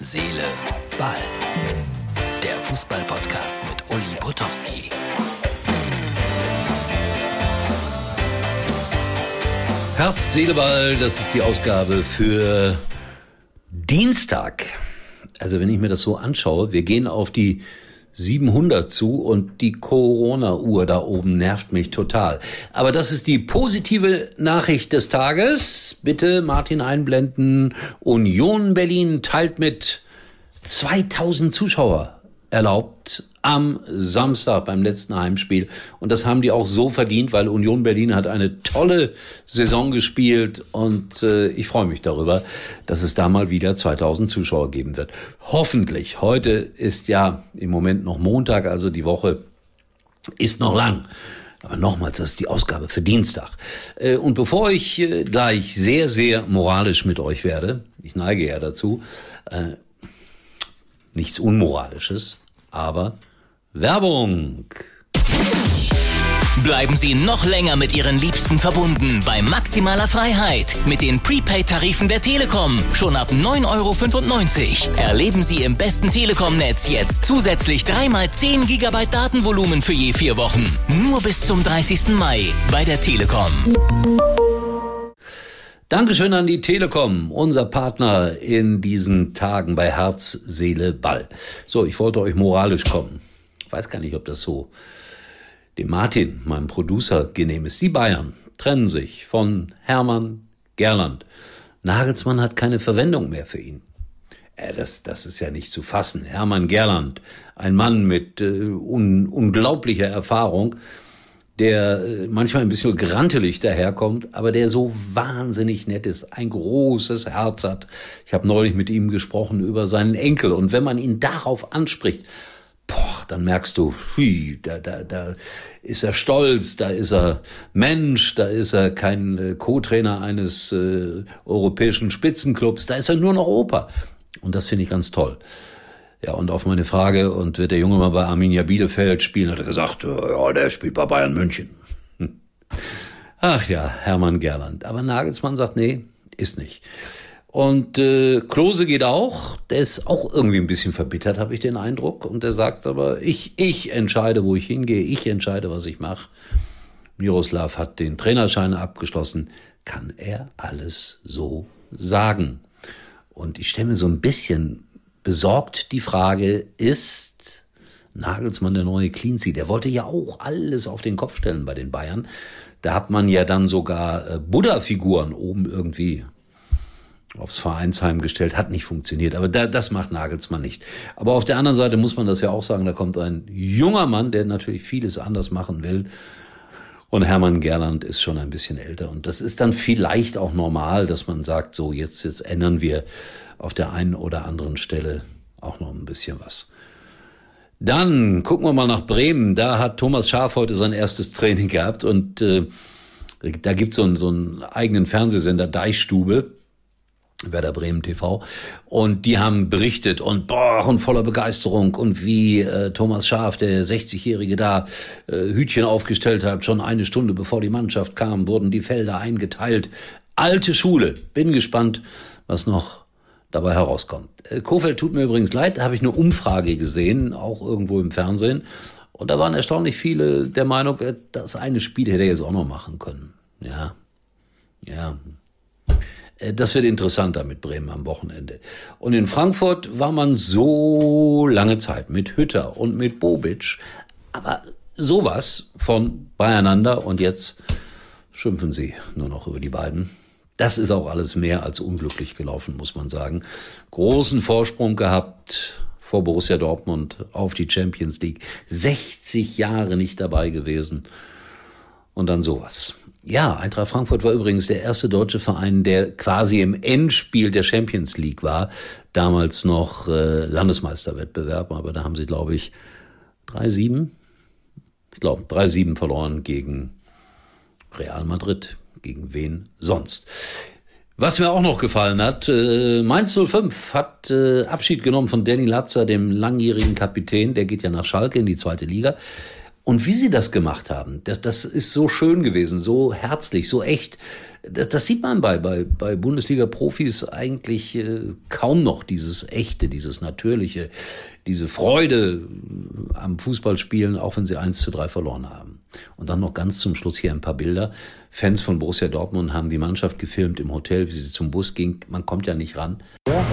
Seele, Ball. Der Fußball-Podcast mit Uli Potowski. Herz, Seele, Ball, das ist die Ausgabe für Dienstag. Also wenn ich mir das so anschaue, wir gehen auf die 700 zu und die Corona-Uhr da oben nervt mich total. Aber das ist die positive Nachricht des Tages. Bitte Martin einblenden. Union Berlin teilt mit 2000 Zuschauer erlaubt am Samstag beim letzten Heimspiel. Und das haben die auch so verdient, weil Union Berlin hat eine tolle Saison gespielt und äh, ich freue mich darüber, dass es da mal wieder 2000 Zuschauer geben wird. Hoffentlich. Heute ist ja im Moment noch Montag, also die Woche ist noch lang. Aber nochmals, das ist die Ausgabe für Dienstag. Äh, und bevor ich äh, gleich sehr, sehr moralisch mit euch werde, ich neige ja dazu, äh, nichts Unmoralisches, aber Werbung. Bleiben Sie noch länger mit Ihren Liebsten verbunden bei maximaler Freiheit mit den Prepaid-Tarifen der Telekom. Schon ab 9,95 Euro. Erleben Sie im besten Telekom-Netz jetzt zusätzlich 3 mal 10 GB Datenvolumen für je vier Wochen. Nur bis zum 30. Mai bei der Telekom. Dankeschön an die Telekom, unser Partner in diesen Tagen bei Herz, Seele, Ball. So, ich wollte euch moralisch kommen. Ich weiß gar nicht, ob das so dem Martin, meinem Producer, genehm ist. Die Bayern trennen sich von Hermann Gerland. Nagelsmann hat keine Verwendung mehr für ihn. Äh, das, das ist ja nicht zu fassen. Hermann Gerland, ein Mann mit äh, un, unglaublicher Erfahrung, der äh, manchmal ein bisschen grantelig daherkommt, aber der so wahnsinnig nett ist, ein großes Herz hat. Ich habe neulich mit ihm gesprochen über seinen Enkel und wenn man ihn darauf anspricht, boah, dann merkst du, hui, da, da, da ist er stolz, da ist er Mensch, da ist er kein äh, Co-Trainer eines äh, europäischen Spitzenclubs, da ist er nur noch Opa. Und das finde ich ganz toll. Ja, und auf meine Frage, und wird der Junge mal bei Arminia Bielefeld spielen, hat er gesagt, ja, der spielt bei Bayern München. Ach ja, Hermann Gerland. Aber Nagelsmann sagt, nee, ist nicht. Und äh, Klose geht auch, der ist auch irgendwie ein bisschen verbittert, habe ich den Eindruck. Und der sagt aber, ich, ich entscheide, wo ich hingehe, ich entscheide, was ich mache. Miroslav hat den Trainerschein abgeschlossen. Kann er alles so sagen? Und ich stelle mir so ein bisschen besorgt die Frage, ist Nagelsmann der neue Cleansea? Der wollte ja auch alles auf den Kopf stellen bei den Bayern. Da hat man ja dann sogar äh, Buddha-Figuren oben irgendwie aufs Vereinsheim gestellt, hat nicht funktioniert. Aber da, das macht Nagelsmann nicht. Aber auf der anderen Seite muss man das ja auch sagen, da kommt ein junger Mann, der natürlich vieles anders machen will. Und Hermann Gerland ist schon ein bisschen älter. Und das ist dann vielleicht auch normal, dass man sagt, so jetzt, jetzt ändern wir auf der einen oder anderen Stelle auch noch ein bisschen was. Dann gucken wir mal nach Bremen. Da hat Thomas Schaf heute sein erstes Training gehabt und äh, da gibt's so einen, so einen eigenen Fernsehsender, Deichstube. Werder Bremen TV. Und die haben berichtet und boah, und voller Begeisterung und wie äh, Thomas Schaf, der 60-Jährige da, äh, Hütchen aufgestellt hat, schon eine Stunde bevor die Mannschaft kam, wurden die Felder eingeteilt. Alte Schule. Bin gespannt, was noch dabei herauskommt. Äh, Kofeld tut mir übrigens leid, da habe ich eine Umfrage gesehen, auch irgendwo im Fernsehen. Und da waren erstaunlich viele der Meinung, äh, das eine Spiel hätte er jetzt auch noch machen können. Ja, ja, das wird interessanter mit Bremen am Wochenende. Und in Frankfurt war man so lange Zeit mit Hütter und mit Bobic, aber sowas von beieinander und jetzt schimpfen sie nur noch über die beiden. Das ist auch alles mehr als unglücklich gelaufen, muss man sagen. Großen Vorsprung gehabt vor Borussia Dortmund auf die Champions League. 60 Jahre nicht dabei gewesen. Und dann sowas. Ja, Eintracht Frankfurt war übrigens der erste deutsche Verein, der quasi im Endspiel der Champions League war. Damals noch äh, Landesmeisterwettbewerb, aber da haben sie, glaube ich, 3-7, ich glaube, 3-7 verloren gegen Real Madrid. Gegen wen sonst? Was mir auch noch gefallen hat, äh, Mainz 05 hat äh, Abschied genommen von Danny Latzer, dem langjährigen Kapitän, der geht ja nach Schalke in die zweite Liga. Und wie sie das gemacht haben, das, das ist so schön gewesen, so herzlich, so echt. Das, das sieht man bei, bei, bei Bundesliga-Profis eigentlich äh, kaum noch, dieses Echte, dieses Natürliche, diese Freude am Fußballspielen, auch wenn sie eins zu drei verloren haben. Und dann noch ganz zum Schluss hier ein paar Bilder. Fans von Borussia Dortmund haben die Mannschaft gefilmt im Hotel, wie sie zum Bus ging. Man kommt ja nicht ran. Ja.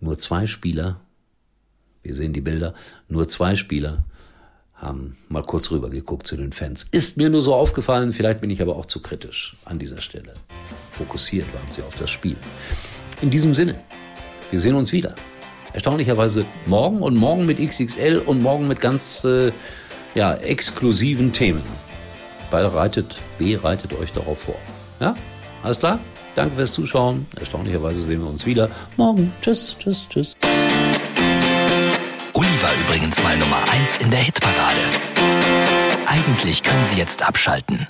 Nur zwei Spieler, wir sehen die Bilder, nur zwei Spieler haben mal kurz rüber geguckt zu den Fans. Ist mir nur so aufgefallen, vielleicht bin ich aber auch zu kritisch an dieser Stelle. Fokussiert waren sie auf das Spiel. In diesem Sinne, wir sehen uns wieder. Erstaunlicherweise morgen und morgen mit XXL und morgen mit ganz äh, ja, exklusiven Themen. Bereitet, bereitet euch darauf vor. Ja? Alles klar? Danke fürs Zuschauen. Erstaunlicherweise sehen wir uns wieder morgen. Tschüss, tschüss, tschüss. Uli war übrigens mal Nummer 1 in der Hitparade. Eigentlich können Sie jetzt abschalten.